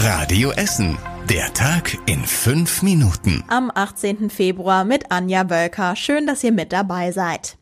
Radio Essen. Der Tag in fünf Minuten. Am 18. Februar mit Anja Wölker. Schön, dass ihr mit dabei seid.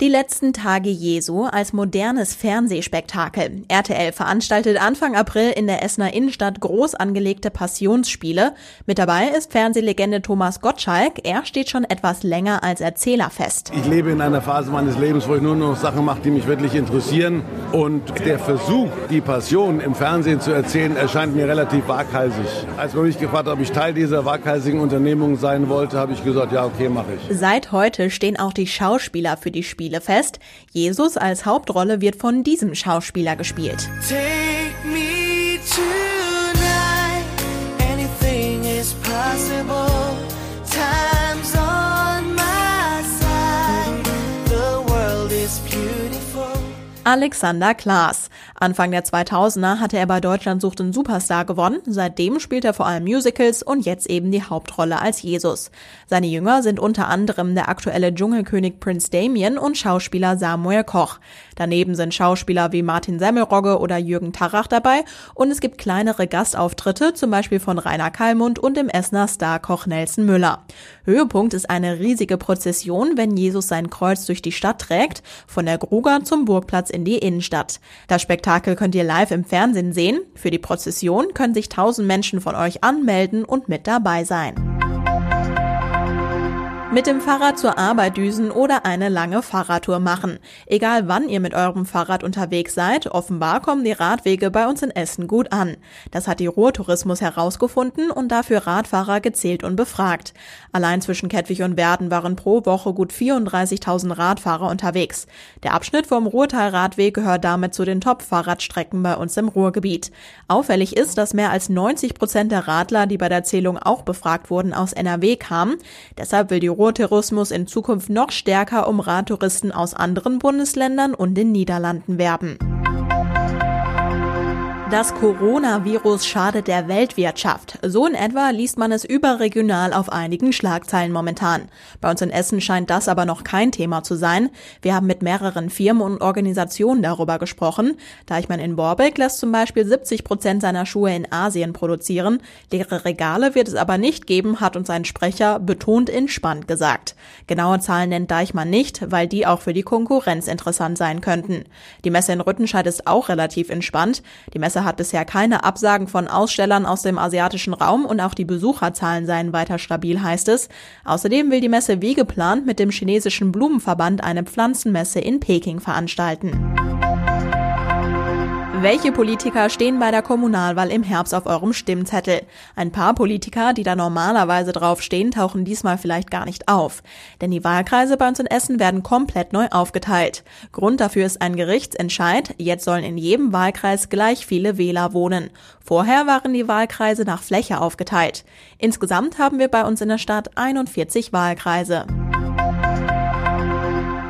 Die letzten Tage Jesu als modernes Fernsehspektakel. RTL veranstaltet Anfang April in der Essener Innenstadt groß angelegte Passionsspiele. Mit dabei ist Fernsehlegende Thomas Gottschalk. Er steht schon etwas länger als Erzähler fest. Ich lebe in einer Phase meines Lebens, wo ich nur noch Sachen mache, die mich wirklich interessieren. Und der Versuch, die Passion im Fernsehen zu erzählen, erscheint mir relativ waghalsig. Als man mich gefragt hat, ob ich Teil dieser waghalsigen Unternehmung sein wollte, habe ich gesagt, ja, okay, mache ich. Seit heute stehen auch die Schauspieler für die Spiele Spiele fest. Jesus als Hauptrolle wird von diesem Schauspieler gespielt. Alexander Klaas. Anfang der 2000er hatte er bei Deutschland sucht den Superstar gewonnen. Seitdem spielt er vor allem Musicals und jetzt eben die Hauptrolle als Jesus. Seine Jünger sind unter anderem der aktuelle Dschungelkönig Prince Damien und Schauspieler Samuel Koch. Daneben sind Schauspieler wie Martin Semmelrogge oder Jürgen Tarach dabei und es gibt kleinere Gastauftritte, zum Beispiel von Rainer Kallmund und dem Essener Starkoch Nelson Müller. Höhepunkt ist eine riesige Prozession, wenn Jesus sein Kreuz durch die Stadt trägt, von der Gruger zum Burgplatz in die Innenstadt. Das Spektakel könnt ihr live im Fernsehen sehen. Für die Prozession können sich tausend Menschen von euch anmelden und mit dabei sein. Mit dem Fahrrad zur Arbeit düsen oder eine lange Fahrradtour machen. Egal wann ihr mit eurem Fahrrad unterwegs seid, offenbar kommen die Radwege bei uns in Essen gut an. Das hat die Ruhrtourismus herausgefunden und dafür Radfahrer gezählt und befragt. Allein zwischen Kettwig und Werden waren pro Woche gut 34.000 Radfahrer unterwegs. Der Abschnitt vom Ruhrtalradweg gehört damit zu den Top-Fahrradstrecken bei uns im Ruhrgebiet. Auffällig ist, dass mehr als 90 Prozent der Radler, die bei der Zählung auch befragt wurden, aus NRW kamen. Deshalb will die Ruhrtourismus in Zukunft noch stärker um Radtouristen aus anderen Bundesländern und den Niederlanden werben. Das Coronavirus schadet der Weltwirtschaft. So in etwa liest man es überregional auf einigen Schlagzeilen momentan. Bei uns in Essen scheint das aber noch kein Thema zu sein. Wir haben mit mehreren Firmen und Organisationen darüber gesprochen. Deichmann in Borbeck lässt zum Beispiel 70 Prozent seiner Schuhe in Asien produzieren. Leere Regale wird es aber nicht geben, hat uns ein Sprecher betont entspannt gesagt. Genaue Zahlen nennt Deichmann nicht, weil die auch für die Konkurrenz interessant sein könnten. Die Messe in Rüttenscheid ist auch relativ entspannt. Die Messe Messe hat bisher keine Absagen von Ausstellern aus dem asiatischen Raum und auch die Besucherzahlen seien weiter stabil, heißt es. Außerdem will die Messe wie geplant mit dem chinesischen Blumenverband eine Pflanzenmesse in Peking veranstalten. Welche Politiker stehen bei der Kommunalwahl im Herbst auf eurem Stimmzettel? Ein paar Politiker, die da normalerweise draufstehen, tauchen diesmal vielleicht gar nicht auf. Denn die Wahlkreise bei uns in Essen werden komplett neu aufgeteilt. Grund dafür ist ein Gerichtsentscheid. Jetzt sollen in jedem Wahlkreis gleich viele Wähler wohnen. Vorher waren die Wahlkreise nach Fläche aufgeteilt. Insgesamt haben wir bei uns in der Stadt 41 Wahlkreise.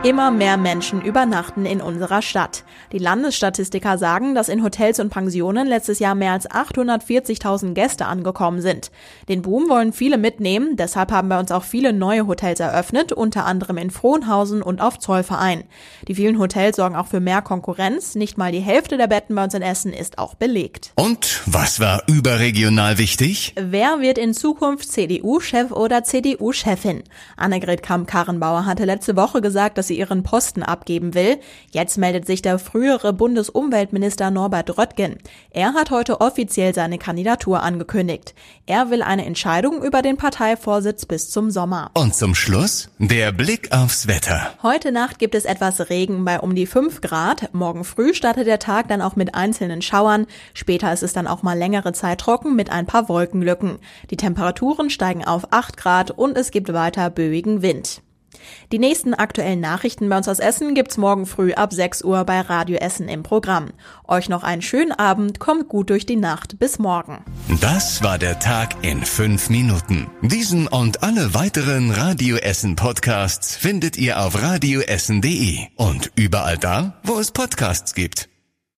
Immer mehr Menschen übernachten in unserer Stadt. Die Landesstatistiker sagen, dass in Hotels und Pensionen letztes Jahr mehr als 840.000 Gäste angekommen sind. Den Boom wollen viele mitnehmen, deshalb haben bei uns auch viele neue Hotels eröffnet, unter anderem in Frohnhausen und auf Zollverein. Die vielen Hotels sorgen auch für mehr Konkurrenz. Nicht mal die Hälfte der Betten bei uns in Essen ist auch belegt. Und was war überregional wichtig? Wer wird in Zukunft CDU-Chef oder CDU-Chefin? Annegret Kamm-Karrenbauer hatte letzte Woche gesagt, dass sie ihren Posten abgeben will. Jetzt meldet sich der frühere Bundesumweltminister Norbert Röttgen. Er hat heute offiziell seine Kandidatur angekündigt. Er will eine Entscheidung über den Parteivorsitz bis zum Sommer. Und zum Schluss der Blick aufs Wetter. Heute Nacht gibt es etwas Regen bei um die 5 Grad. Morgen früh startet der Tag dann auch mit einzelnen Schauern. Später ist es dann auch mal längere Zeit trocken mit ein paar Wolkenlücken. Die Temperaturen steigen auf 8 Grad und es gibt weiter böigen Wind. Die nächsten aktuellen Nachrichten bei uns aus Essen gibt's morgen früh ab 6 Uhr bei Radio Essen im Programm. Euch noch einen schönen Abend, kommt gut durch die Nacht. Bis morgen. Das war der Tag in fünf Minuten. Diesen und alle weiteren Radio Essen Podcasts findet ihr auf radioessen.de und überall da, wo es Podcasts gibt.